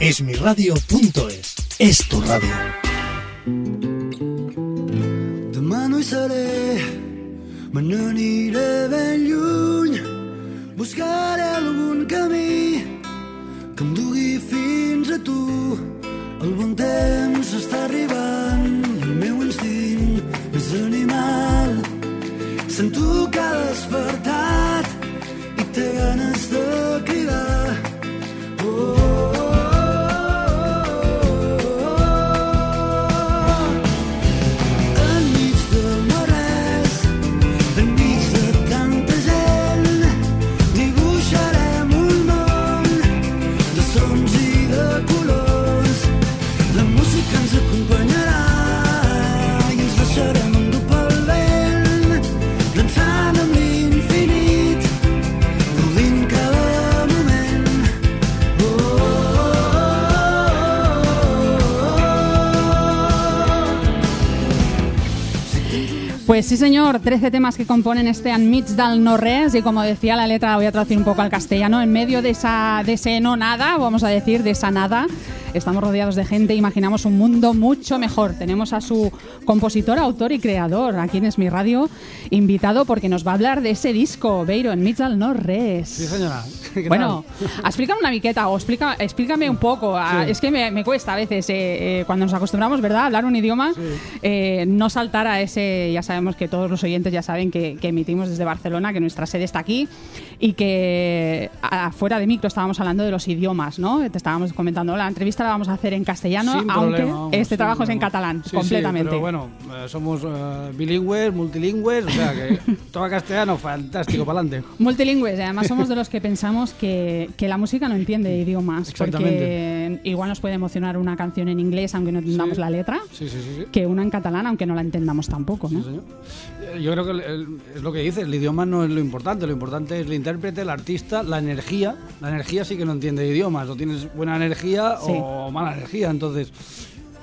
Esmiradio.es és tu ràdio. Demà no hi seré, me n'aniré ben lluny. Buscaré algun camí que em dugui fins a tu. El bon temps està arribant el meu instint és animal. Sento que ha despertat i té ganes de Pues sí, señor, 13 temas que componen este Enmig del no res y como decía la letra, voy a traducir un poco al castellano, en medio de, esa, de ese no nada, vamos a decir, de esa nada, estamos rodeados de gente, imaginamos un mundo mucho mejor. Tenemos a su compositor, autor y creador, aquí en Es mi radio, invitado porque nos va a hablar de ese disco, Beiro, Enmig del no res. Sí, señora. ¿Qué Bueno, explícame una miqueta o explica, explícame un poco. Sí. Es que me, me cuesta a veces, eh, eh, cuando nos acostumbramos, ¿verdad?, a hablar un idioma, eh, no saltar a ese, ya sabemos que todos los oyentes ya saben que, que emitimos desde Barcelona, que nuestra sede está aquí y que afuera de micro estábamos hablando de los idiomas, ¿no? Te estábamos comentando, la entrevista la vamos a hacer en castellano, Sin aunque problema, vamos, este trabajo es en catalán, Sí, sí, completamente. pero bueno, somos bilingües, multilingües, o sea que todo castellano, fantástico, para adelante. Multilingües, además somos de los que pensamos que, que la música no entiende idiomas, porque igual nos puede emocionar una canción en inglés aunque no entendamos Sí. la letra, Sí, sí, que una en catalán aunque no la entendamos tampoco, ¿no? Eh, Yo creo que el- el- es lo que dices, el idioma no es lo importante, lo importante es el intérprete, el artista, la energía. La energía sí que no entiende idiomas, o tienes buena energía o mala energía, entonces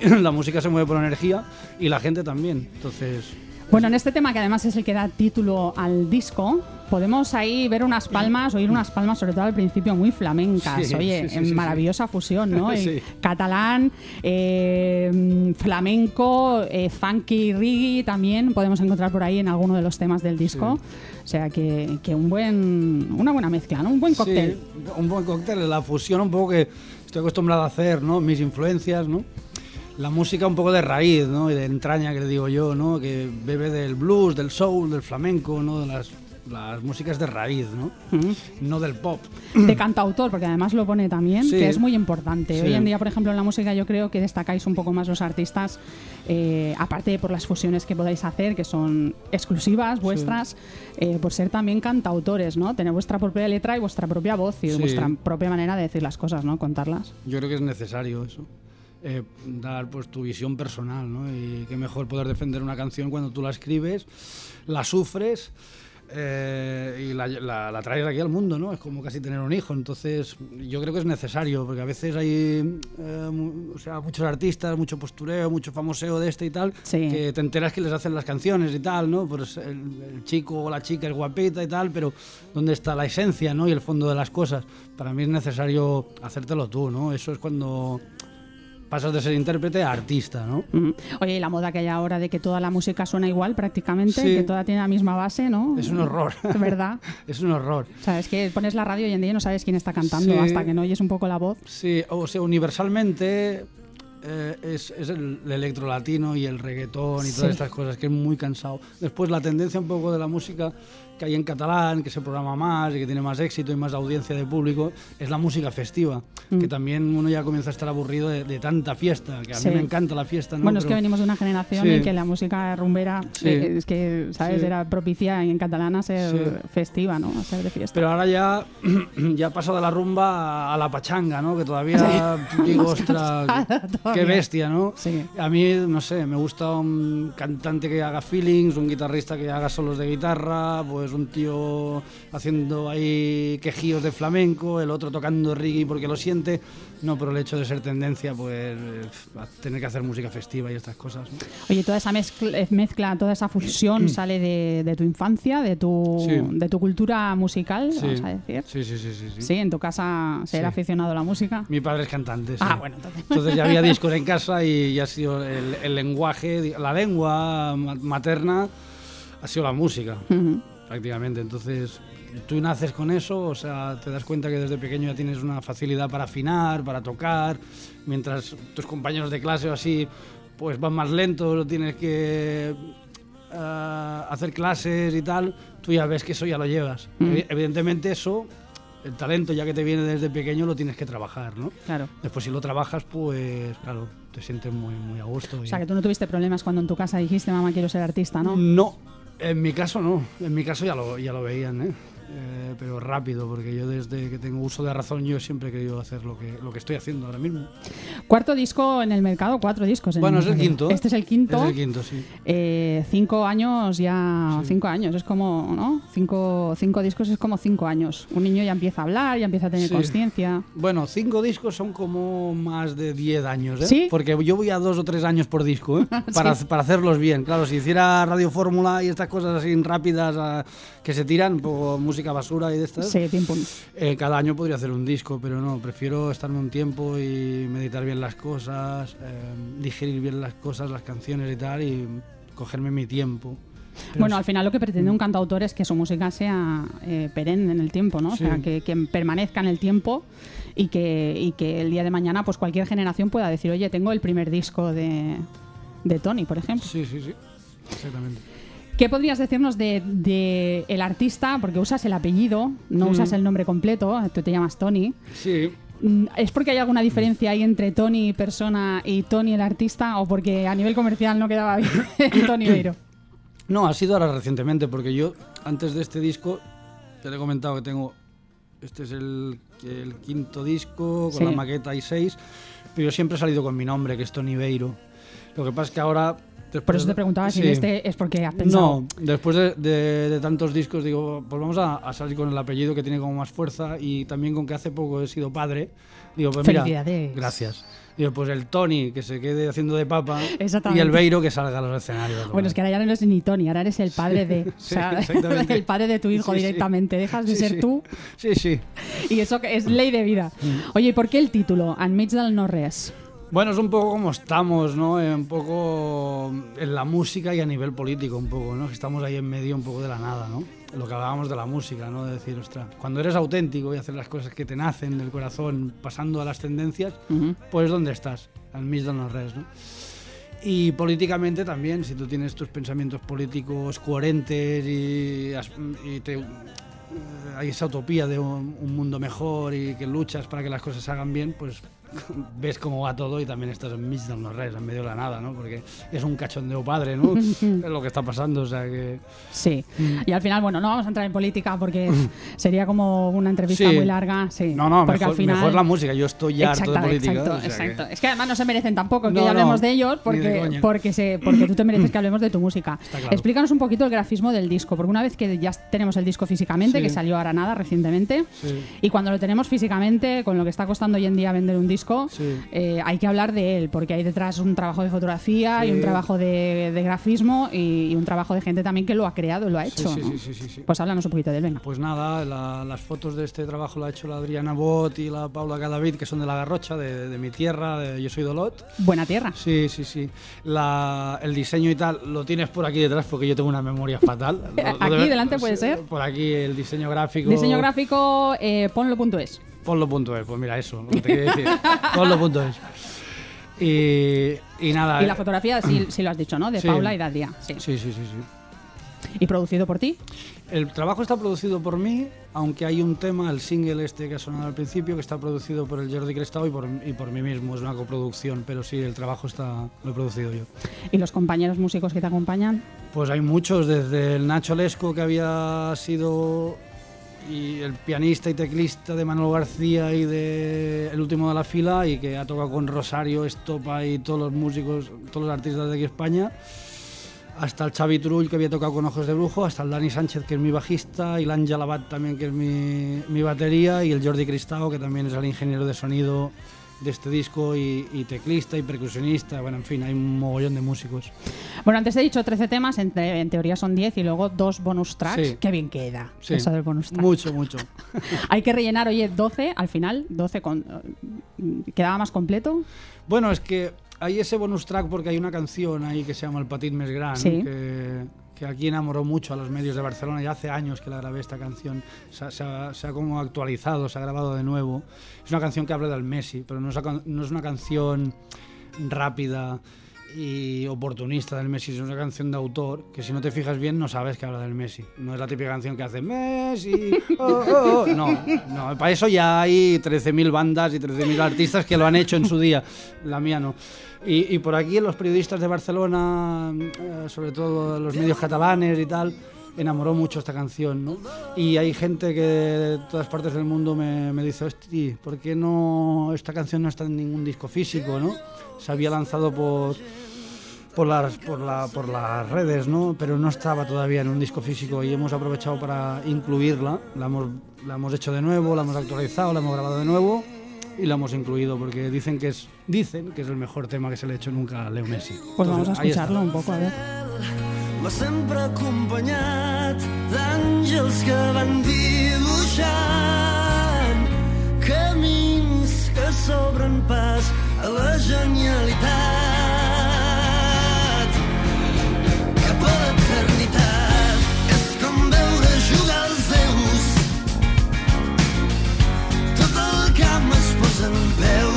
la música se mueve por energía y la gente también, entonces... Bueno, en este tema que además es el que da título al disco, podemos ahí ver unas palmas, oír unas palmas, sobre todo al principio, muy flamencas. Sí, Oye, sí, maravillosa fusión, ¿no? Catalán, eh, flamenco, eh, funky, reggae también podemos encontrar por ahí en alguno de los temas del disco. O sea que, que un buen, una buena mezcla, ¿no? Un buen cóctel. Un buen cóctel, la fusión un poco que estoy acostumbrado a hacer, ¿no? Mis influencias, ¿no? La música un poco de raíz, ¿no? Y de entraña, que le digo yo, ¿no? Que bebe del blues, del soul, del flamenco, ¿no? De las, las músicas de raíz, ¿no? No del pop. de cantautor, porque además lo pone también, Sí. que es muy importante. Sí. Hoy en día, por ejemplo, en la música yo creo que destacáis un poco más los artistas, eh, aparte por las fusiones que podáis hacer, que son exclusivas vuestras, eh, por ser también cantautores, ¿no? Tener vuestra propia letra y vuestra propia voz y Sí. vuestra propia manera de decir las cosas, ¿no? Contarlas. Yo creo que es necesario eso. eh, dar pues tu visión personal, ¿no? Y qué mejor poder defender una canción cuando tú la escribes, la sufres eh, y la, la- la traes aquí al mundo, ¿no? Es como casi tener un hijo. Entonces, yo creo que es necesario, porque a veces hay eh, o sea, muchos artistas, mucho postureo, mucho famoseo de este y tal, Sí. que te enteras que les hacen las canciones y tal, ¿no? Pues el, el chico o la chica es guapita y tal, pero ¿dónde está la esencia, ¿no? Y el fondo de las cosas. Para mí es necesario hacértelo tú, ¿no? Eso es cuando pasas de ser intérprete a artista, ¿no? Mm. Oye, y la moda que hay ahora de que toda la música suena igual prácticamente, Sí. que toda tiene la misma base, ¿no? Es un horror. Es verdad. es un horror. O sea, es que pones la radio hoy en día y no sabes quién está cantando Sí. hasta que no oyes un poco la voz. Sí, o sea, universalmente eh, es, es el, el electro latino y el reggaetón y Sí. todas estas cosas, que es muy cansado. Después la tendencia un poco de la música que hay en catalán, que se programa más y que tiene más éxito y más audiencia de público, es la música festiva, Mm. que también uno ya comienza a estar aburrido de, de tanta fiesta, que a Sí. mí me encanta la fiesta. ¿no? Bueno, es que Pero- venimos de una generación Sí. en que la música rumbera eh, es que, ¿sabes? Era propicia en catalán a ser festiva, ¿no? A ser de fiesta. Pero ahora ya, ya pasa de la rumba a la pachanga, ¿no? Que todavía digo, ostras, qué bestia, ¿no? Sí. A mí, no sé, me gusta un cantante que haga feelings, un guitarrista que haga solos de guitarra, pues es un tío haciendo ahí quejíos de flamenco, el otro tocando reggae porque lo siente, no por el hecho de ser tendencia, pues eh, tener que hacer música festiva y estas cosas. ¿no? Oye, toda esa mezcla, eh, mezcla, toda esa fusión sale de, de tu infancia, de tu, Sí. de tu cultura musical, Sí. vamos a decir. Sí, sí, sí, sí, sí. En tu casa ser aficionado a la música. Mi padre es cantante. Ah, bueno, entonces. Entonces ya había discos en casa y ha sido el, el lenguaje, la lengua ma- materna ha sido la música, Ujú. prácticamente. Entonces tú naces con eso, o sea, te das cuenta que desde pequeño ya tienes una facilidad para afinar, para tocar, mientras tus compañeros de clase o así pues van más lentos, tienes que eh, hacer clases y tal, tú ya ves que eso ya lo llevas. Mm. Evi- Evidentemente eso, el talento ya que te viene desde pequeño lo tienes que trabajar, ¿no? Claro. Después si lo trabajas, pues claro, te sientes muy, muy a gusto. O y- sea, que tú no tuviste problemas cuando en tu casa dijiste, mamá, quiero ser artista, ¿no? No, en mi caso no. En mi caso ya lo, ya lo veían, ¿eh? Eh, pero rápido, porque yo desde que tengo uso de razón yo siempre he querido hacer lo que, lo que estoy haciendo ahora mismo. Cuarto disco en el mercado, cuatro discos. en Bueno, es el quinto. Este es el quinto. Es el quinto, sí. Eh, cinco años ya, Sí. cinco años, es como, ¿no? Cinco, cinco discos es como cinco años. Un niño ya empieza a hablar, ya empieza a tener Sí. conciencia. Bueno, cinco discos son como más de 10 años, ¿eh? ¿Sí? Porque yo voy a dos o tres años por disco, ¿eh? Para, para hacerlos bien. Claro, si hiciera Radio Fórmula y estas cosas así rápidas ah, que se tiran, por música basura y de estas, Sí, pim, pum. Eh, cada año podría hacer un disco, pero no, prefiero estarme un tiempo y meditar bien las cosas, eh, digerir bien las cosas, las canciones y tal, y cogerme mi tiempo. Pero Bueno, al final lo que pretende un cantautor es que su música sea eh, perenne en el tiempo, ¿no? O Sí. sea, que, que permanezca en el tiempo y que, y que el día de mañana pues cualquier generación pueda decir, oye, tengo el primer disco de, de Tony, por ejemplo. Sí, sí, sí, exactamente. ¿Qué podrías decirnos de, de el artista? Porque usas el apellido, no Mm. usas el nombre completo, tú te llamas Tony. Sí, Mm, ¿Es porque hay alguna diferencia ahí entre Tony persona y Tony el artista o porque a nivel comercial no quedaba bien Tony Beiro? no, ha sido ahora recientemente, porque yo antes de este disco, te he comentado que tengo, este es el, el quinto disco, con Sí. la maqueta y seis, pero yo siempre he salido con mi nombre, que es Tony Beiro. Lo que pasa es que ahora... Por después eso te preguntaba si sí. este es porque has pensado. No, después de, de- de tantos discos digo, pues vamos a, a salir con el apellido que tiene como más fuerza y también con que hace poco he sido padre. Digo, pues mira, gracias. Digo, pues el Tony que se quede haciendo de papa y el Beiro que salga a los escenarios. Bueno, es que ahora ya no eres ni Tony, ahora eres el padre de. o sea, el padre de tu hijo Sí, directamente. Dejas de Sí, ser sí. tú Sí, sí. y eso es ley de vida. Mm. Oye, ¿y por qué el título? Enmig del no res. Bueno, es un poco como estamos, ¿no? Eh, Un poco en la música y a nivel político, un poco, ¿no? Que estamos ahí en medio un poco de la nada, ¿no? Lo que hablábamos de la música, ¿no? De decir, ostras, cuando eres auténtico y haces las cosas que te nacen del corazón, pasando a las tendencias, pues es donde estás, al del no res, ¿no? Y políticamente también, si tú tienes tus pensamientos políticos coherentes y te, eh, hay esa utopía de un, un mundo mejor y que luchas para que las cosas se hagan bien, pues ves cómo va todo y también estás en mig del no res, en medio de la nada, ¿no? Porque es un cachondeo padre, ¿no? es lo que está pasando, o sea que... Sí. Y al final, bueno, no vamos a entrar en política porque sería como una entrevista Sí. muy larga. Sí. No, no, porque mejor, al final... mejor la música, yo estoy ya harto de Exacto, política. exacto, o sea que- exacto. Es que además no se merecen tampoco que No, ya hablemos no, de ellos ni de porque, porque, se, porque tú te mereces que hablemos de tu música. Claro. Explícanos un poquito el grafismo del disco, porque una vez que ya tenemos el disco físicamente, Sí. que salió ahora nada recientemente, Sí. y cuando lo tenemos físicamente, con lo que está costando hoy en día vender un disco, Sí. eh, hay que hablar de él, porque hay detrás un trabajo de fotografía y Sí. un trabajo de, de grafismo y, y un trabajo de gente también que lo ha creado y lo ha hecho. sí, ¿no? Pues háblanos un poquito de él, venga. Pues nada, la- las fotos de este trabajo la ha hecho la Adriana Bot y la Paula Cadavid, que son de La Garrocha, de, de mi tierra, de Yo Soy Dolot. Buena tierra. Sí, sí, sí. La- el diseño y tal lo tienes por aquí detrás porque yo tengo una memoria fatal. Lo- lo Aquí debe- delante puede ser. Por aquí el diseño gráfico. Diseño gráfico, eh, ponlo.es. Ponlo.es, pues mira eso, lo que te quería decir. Ponlo.es. Y, y nada. Y la fotografía, sí, sí lo has dicho, ¿no? De Sí. Paula y. Sí. Sí, sí, sí, sí. ¿Y producido por ti? El trabajo está producido por mí, aunque hay un tema, el single este que ha sonado al principio, que está producido por el Jordi Crestado y por, y por mí mismo, es una coproducción, pero sí, el trabajo está, lo he producido yo. ¿Y los compañeros músicos que te acompañan? Pues hay muchos, desde el Nacho Lesco, que había sido y el pianista y teclista de Manuel García y de El Último de la Fila, y que ha tocado con Rosario, Estopa y todos los músicos, todos los artistas de aquí España, hasta el Xavi Trull, que había tocado con Ojos de Brujo, hasta el Dani Sánchez, que es mi bajista, y l'Àngel Abad también, que es mi, mi batería, y el Jordi Cristao, que también es el ingeniero de sonido de este disco y, y teclista y percusionista, bueno, en fin, hay un mogollón de músicos. Bueno, antes he dicho 13 temas, en, te- en teoría son 10 y luego dos bonus tracks. Sí. Qué bien queda Sí. eso del bonus track. Mucho, mucho. Hay que rellenar, oye, 12 al final, 12 con... eh, ¿Quedaba más completo? Bueno, es que hay ese bonus track porque hay una canción ahí que se llama El Petit Més Gran, Sí. que, que aquí enamoró mucho a los medios de Barcelona. Ya hace años que la grabé esta canción. Se, ha- se ha, se ha como actualizado, se ha grabado de nuevo. Es una canción que habla del Messi, pero no es, no es una canción rápida y oportunista del Messi, es una canción de autor que si no te fijas bien no sabes que habla del Messi. No es la típica canción que hace Messi. oh, oh, oh". No, no, para eso ya hay 13.000 bandas y 13.000 artistas que lo han hecho en su día. La mía no. Y, y por aquí los periodistas de Barcelona, eh, sobre todo los medios catalanes y tal, enamoró mucho esta canción, ¿no? Y hay gente que de todas partes del mundo me, me dice, hostia, ¿por qué no esta canción no está en ningún disco físico, ¿no? Se había lanzado por por las, por, la, por las redes, ¿no? Pero no estaba todavía en un disco físico y hemos aprovechado para incluirla. La hemos, la hemos hecho de nuevo, la hemos actualizado, la hemos grabado de nuevo y la hemos incluido porque dicen que es, dicen que es el mejor tema que se le ha hecho nunca a Leo Messi. Pues vamos a Entonces, ahí está. escucharlo un poco, a ver. m'ha sempre acompanyat d'àngels que van dibuixant camins que s'obren pas a la genialitat es posa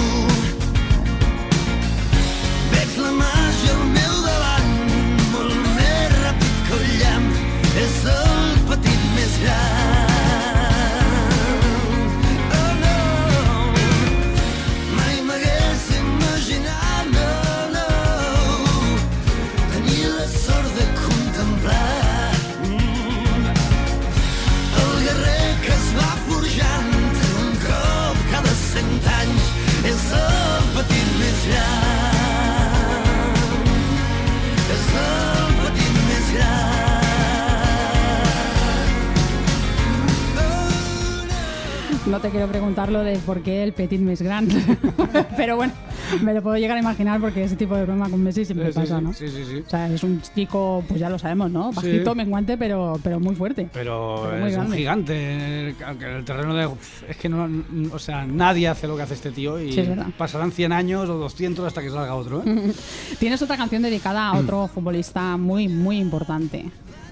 lo de por qué el petit més gran, pero bueno, me lo puedo llegar a imaginar porque ese tipo de broma con Messi siempre Sí, pasa, sí, ¿no? sí, sí, sí. O sea, es un chico, pues ya lo sabemos, ¿no? Bajito, menguante, pero, pero muy fuerte. Pero, Pero es un gigante en el, en el terreno de... Es que no, o sea, nadie hace lo que hace este tío y pasarán 100 años o 200 hasta que salga otro. ¿eh? Tienes otra canción dedicada a otro futbolista muy, muy importante,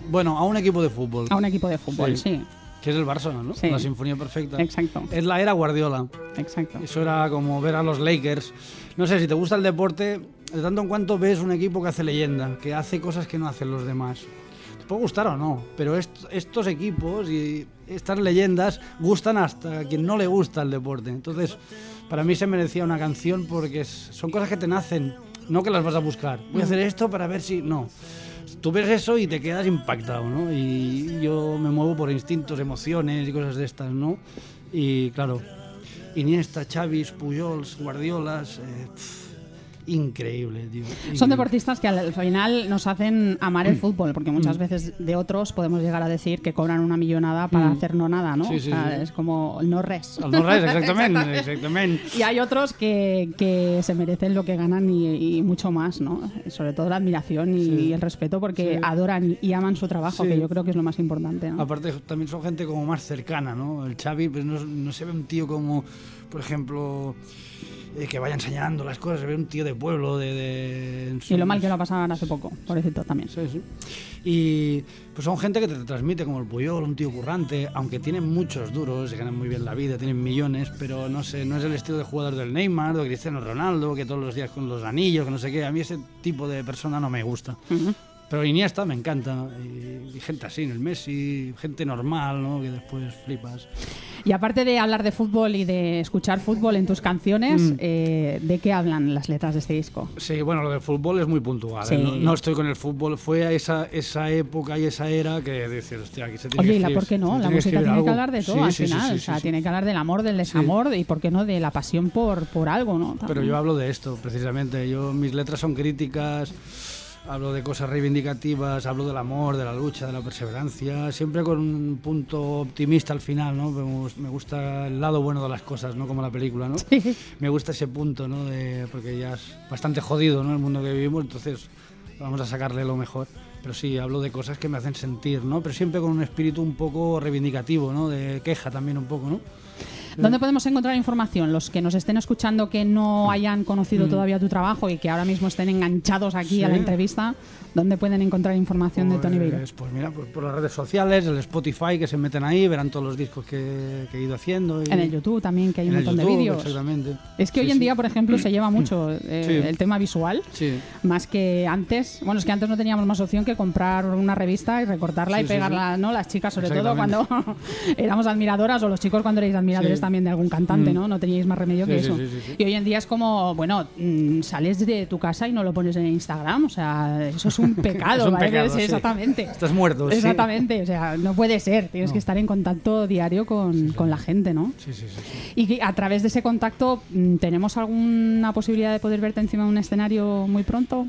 bueno, a un equipo de fútbol. a un equipo de fútbol, Sí. Que es el Barça, ¿no? Sí. La Sinfonía Perfecta. exacto, Es la era Guardiola. exacto. Eso era como ver a los Lakers. No sé, si te gusta el deporte, de tanto en cuanto ves un equipo que hace leyenda, que hace cosas que no hacen los demás. Te puede gustar o no, pero est- estos equipos y estas leyendas gustan hasta a quien no le gusta el deporte. Entonces, para mí se merecía una canción porque son cosas que te nacen, no que las vas a buscar. Voy a hacer esto para ver si... No. Tú ves eso y te quedas impactado, ¿no? Y yo me muevo por instintos, emociones y cosas de estas, ¿no? Y claro, Iniesta, Chavis, Pujols, Guardiolas, eh, increíble, tío. Son deportistas que al final nos hacen amar el fútbol, porque muchas veces de otros podemos llegar a decir que cobran una millonada para Mm. hacer no nada, ¿no? Sí, O sí, sea, sí. Es como el no res. Al no res, exactamente, exactamente. Y hay otros que, que se merecen lo que ganan y, y mucho más, ¿no? Sobre todo la admiración y, el respeto porque adoran y aman su trabajo, que yo creo que es lo más importante, ¿no? Aparte, también son gente como más cercana, ¿no? El Xavi, pues no, no se ve un tío como, por ejemplo, eh, que vaya enseñando las cosas, se ve un tío de pueblo, de... de- Y lo mal que lo pasaban hace poco, pobrecito también. Sí, sí. Y pues son gente que te transmite como el Puyol, un tío currante, aunque tienen muchos duros, se ganan muy bien la vida, tienen millones, pero no sé, no es el estilo de jugador del Neymar, de Cristiano Ronaldo, que todos los días con los anillos, que no sé qué. A mí ese tipo de persona no me gusta. Ujú. Pero Iniesta me encanta, y, y gente así, en el Messi, gente normal, ¿no? Que después flipas. Y aparte de hablar de fútbol y de escuchar fútbol en tus canciones, Mm. eh, ¿de qué hablan las letras de este disco? Sí, bueno, lo del fútbol es muy puntual. Sí. ¿eh? No, no estoy con el fútbol. Fue a esa, esa época y esa era que dices, hostia, aquí se tiene Oye, que ¿y la escribir- por qué no? La música tiene que hablar de todo Sí, al sí, final. o sea, tiene que hablar del amor, del desamor y, ¿por qué no?, de la pasión por, por algo, ¿no? Pero yo hablo de esto, precisamente. Yo, mis letras son críticas hablo de cosas reivindicativas, hablo del amor, de la lucha, de la perseverancia, siempre con un punto optimista al final, ¿no? Me gus- Me gusta el lado bueno de las cosas, ¿no? Como la película, ¿no? Sí. Me gusta ese punto, ¿no? De, porque ya es bastante jodido, ¿no? El mundo que vivimos, entonces vamos a sacarle lo mejor. Pero sí, hablo de cosas que me hacen sentir, ¿no? Pero siempre con un espíritu un poco reivindicativo, ¿no? De queja también un poco, ¿no? ¿Dónde podemos encontrar información? Los que nos estén escuchando que no hayan conocido todavía tu trabajo y que ahora mismo estén enganchados aquí a la Mm. Sí. entrevista, ¿dónde pueden encontrar información de Tony Beiro? Pues, pues mira, pues por las redes sociales, el Spotify, que se meten ahí, verán todos los discos que, que he ido haciendo. y- En el YouTube también, que hay un montón de YouTube, vídeos. Exactamente. Es que Sí, hoy en sí. día, por ejemplo, se lleva mucho eh, Sí. el tema visual. Sí. Más que antes, bueno, es que antes no teníamos más opción que comprar una revista y recortarla Sí, y sí, pegarla, ¿no? Las chicas, sobre todo cuando éramos admiradoras o los chicos cuando erais admiradores Sí. También de algún cantante, ¿no? No teníais más remedio Sí, que sí, eso. sí, sí, sí. Y hoy en día es como, bueno, mm, sales de tu casa y no lo pones en Instagram, o sea, eso es un pecado, Es un ¿vale? pecado, Sí, sí. Exactamente. Estás muerto, sí. Exactamente, o sea, no puede ser, tienes que estar en contacto diario con, con la gente, ¿no? Sí, sí, sí. sí. Y que a través de ese contacto, mm, ¿tenemos alguna posibilidad de poder verte encima de un escenario muy pronto?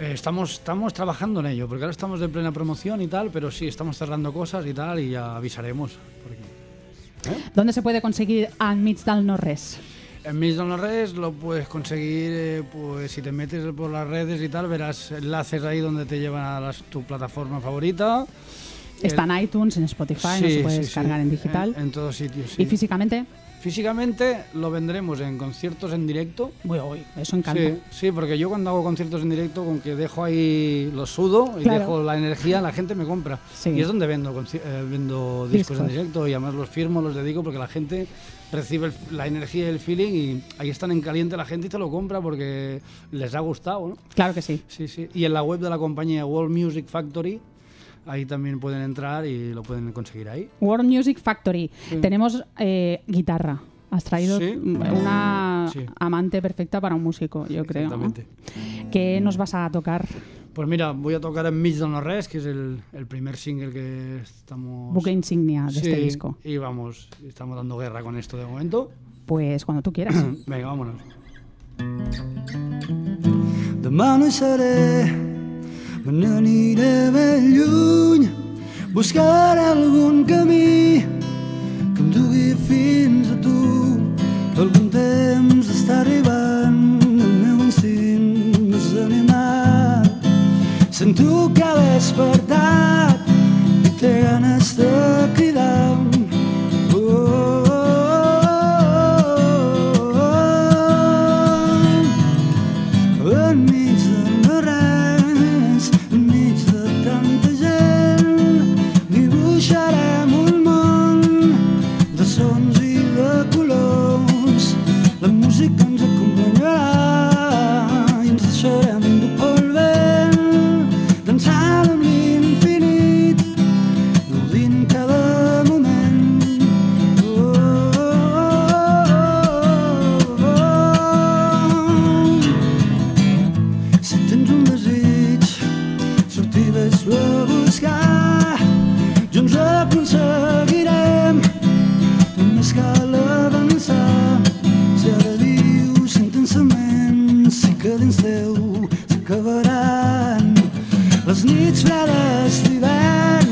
Eh, estamos, estamos trabajando en ello, porque ahora estamos de plena promoción y tal, pero sí, estamos cerrando cosas y tal, y ya avisaremos. Porque ¿Dónde se puede conseguir Enmig del No Res? en mis redes lo puedes conseguir, eh, pues si te metes por las redes y tal, verás enlaces ahí donde te llevan a las- tu plataforma favorita. Está en iTunes, en Spotify, no se puede sí, descargar sí. en digital. En, en todos sitios. ¿Y físicamente? Físicamente lo vendremos en conciertos en directo. Uy, uy, eso encanta. Sí, sí, porque yo cuando hago conciertos en directo, con que dejo ahí lo sudo y Claro. dejo la energía, la gente me compra. Sí. Y es donde vendo, eh, vendo discos, en Discos. directo y además los firmo, los dedico porque la gente recibe el- la energía y el feeling y ahí están en caliente la gente y te lo compra porque les ha gustado, ¿no? Claro que sí. Sí, sí. Y en la web de la compañía World Music Factory, ahí también pueden entrar y lo pueden conseguir ahí. World Music Factory. Sí. Tenemos eh, guitarra. Has traído Sí. una Sí. amante perfecta para un músico, yo creo. ¿no? Exactamente. ¿Qué nos vas a tocar? Pues mira, voy a tocar en del No Res, que es el, el primer single que estamos... Buque insignia de este disco. Y vamos, estamos dando guerra con esto de momento. Pues cuando tú quieras. Venga, vámonos. Demà no hi seré, me n'aniré ben lluny. Buscaré algun camí que em dugui fins a tu. Algun temps està arribant, el meu instint més animat. Sento que ha despertat i té ganes de cridar. S'acabaran les nits fredes d'hivern.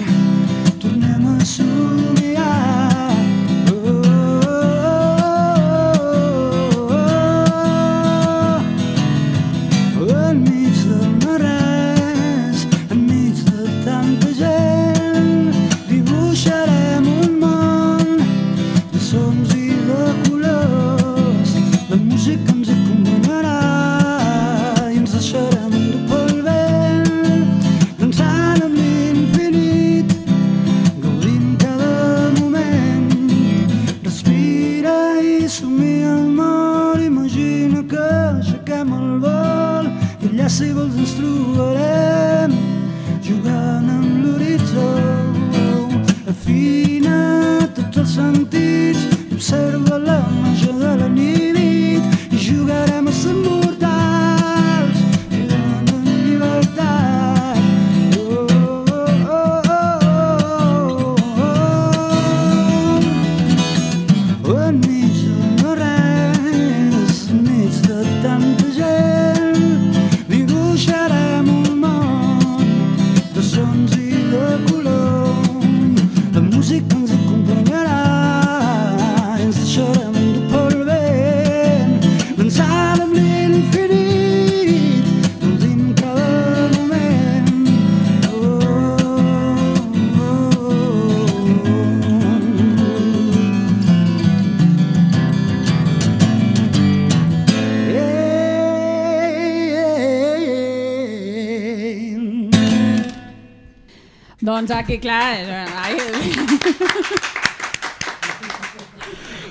Doncs aquí, clar... eh, Ai,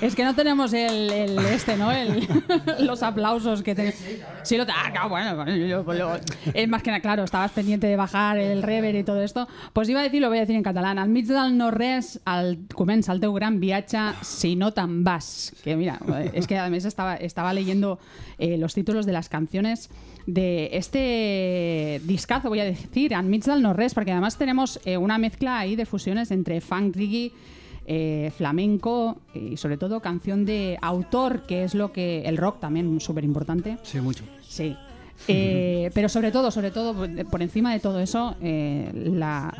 Es que no tenemos el, el este, ¿no? El- los aplausos que tenemos. Sí, lo ah, claro, bueno, yo- yo- yo- es más que nada, claro, estabas pendiente de bajar el rever y todo esto. Pues iba a decir, lo voy a decir en catalán. Al mig del no-res el, comença el teu gran viatge si no te'n vas. Que mira, es que además estaba, estaba leyendo eh, los títulos de las canciones de este discazo, voy a decir, al mig del no-res, porque además tenemos eh, una mezcla ahí de fusiones entre funk, reggae, eh, flamenco y sobre todo canción de autor, que es lo que el rock también súper importante. Sí, mucho. Sí. Eh, pero sobre todo, sobre todo, por- encima de todo eso, eh, la,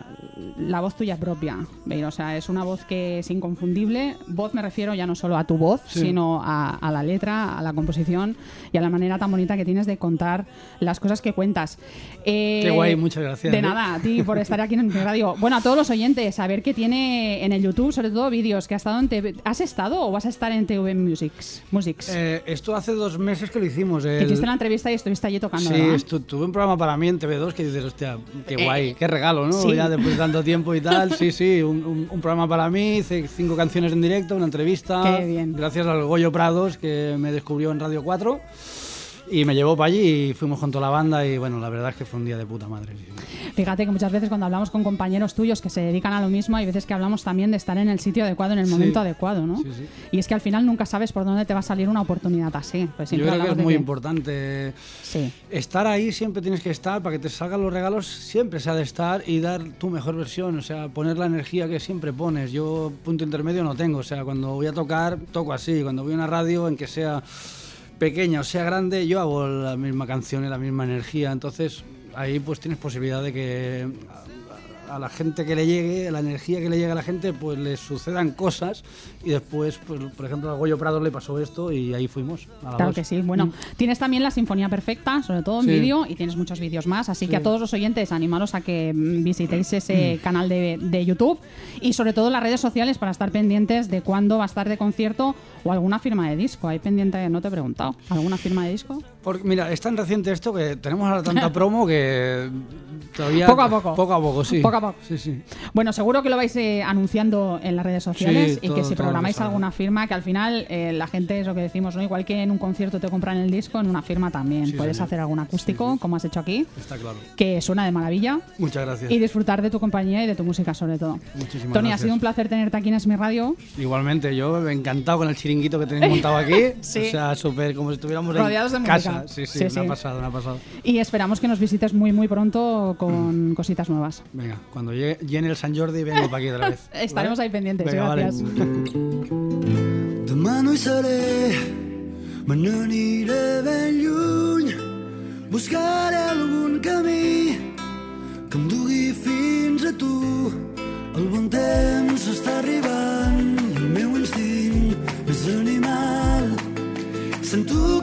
la voz tuya propia. O sea, es una voz que es inconfundible. Voz me refiero ya no solo a tu voz, Sí. sino a, a la letra, a la composición y a la manera tan bonita que tienes de contar las cosas que cuentas. Eh, Qué guay, muchas gracias, De ¿eh? nada, a ti por estar aquí en mi radio. Bueno, a todos los oyentes, a ver qué tiene en el YouTube, sobre todo vídeos, que ha estado en TV. ¿Has estado o vas a estar en TV Musics? Musics. Eh, esto hace dos meses que lo hicimos. que el- hiciste la entrevista y estuviste allí tocando, Sí, tuve un programa para mí en TV2 que dices, hostia, qué Eh, guay, qué regalo, ¿no? sí. Ya después de tanto tiempo y tal. Sí, sí, un, un- un programa para mí, hice cinco canciones en directo, una entrevista. Qué bien. Gracias al Goyo Prados que me descubrió en Radio 4 y me llevó para allí y fuimos con toda la banda y bueno, la verdad es que fue un día de puta madre. Fíjate que muchas veces cuando hablamos con compañeros tuyos que se dedican a lo mismo, hay veces que hablamos también de estar en el sitio adecuado, en el Sí. momento adecuado, ¿no? Sí, sí. Y es que al final nunca sabes por dónde te va a salir una oportunidad así. Pues Yo creo que es muy importante. Estar ahí siempre tienes que estar para que te salgan los regalos, siempre se ha de estar y dar tu mejor versión, o sea, poner la energía que siempre pones. Yo punto intermedio no tengo, o sea, cuando voy a tocar, toco así, cuando voy a una radio, en que sea pequeña o sea grande, yo hago la misma canción y la misma energía, entonces ahí pues tienes posibilidad de que a, a la gente que le llegue, la energía que le llegue a la gente, pues le sucedan cosas y después, pues por ejemplo a Goyo Prado le pasó esto y ahí fuimos. a la Claro voz. que sí. Bueno, Mm. tienes también la Sinfonía Perfecta, sobre todo en Sí. vídeo, y tienes muchos vídeos más. Así que a Sí. todos los oyentes, animaros a que mm, visitéis ese canal de, de YouTube y sobre todo las redes sociales para estar pendientes de cuándo va a estar de concierto o alguna firma de disco. Hay pendiente, no te he preguntado, ¿alguna firma de disco? Porque, mira, es tan reciente esto que tenemos ahora tanta promo que todavía... Poco a poco. Poco a poco, sí. Poco a poco. Sí, sí. Bueno, seguro que lo vais eh, anunciando en las redes sociales Sí, y todo- que si programáis que alguna firma, que al final eh, la gente es lo que decimos, ¿no? Igual que en un concierto te compran el disco, en una firma también. Sí, Puedes señor. hacer algún acústico, como has hecho aquí, Está claro. que suena de maravilla. Muchas gracias. Y disfrutar de tu compañía y de tu música sobre todo. Muchísimas Tony, ha sido un placer tenerte aquí en Es Mi Radio. Igualmente, yo encantado con el chiringuito que tenéis montado aquí. Sí. O sea, súper como si estuviéramos Rodeados de en música. casa. Sí, sí, Sí, sí. ha pasado, me ha pasado. Y esperamos que nos visites muy, muy pronto con cositas nuevas. Venga, cuando llegue, llene el San Jordi vengo para aquí otra vez. Estaremos ahí pendientes. Venga, vale. Gracias. Demà no hi seré, me n'aniré ben lluny. Buscaré algun camí que em dugui fins a tu. El bon temps està arribant i el meu instint més animal. Sento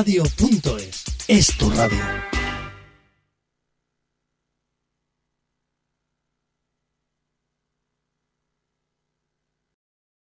Esmiradio.es. Es tu radio.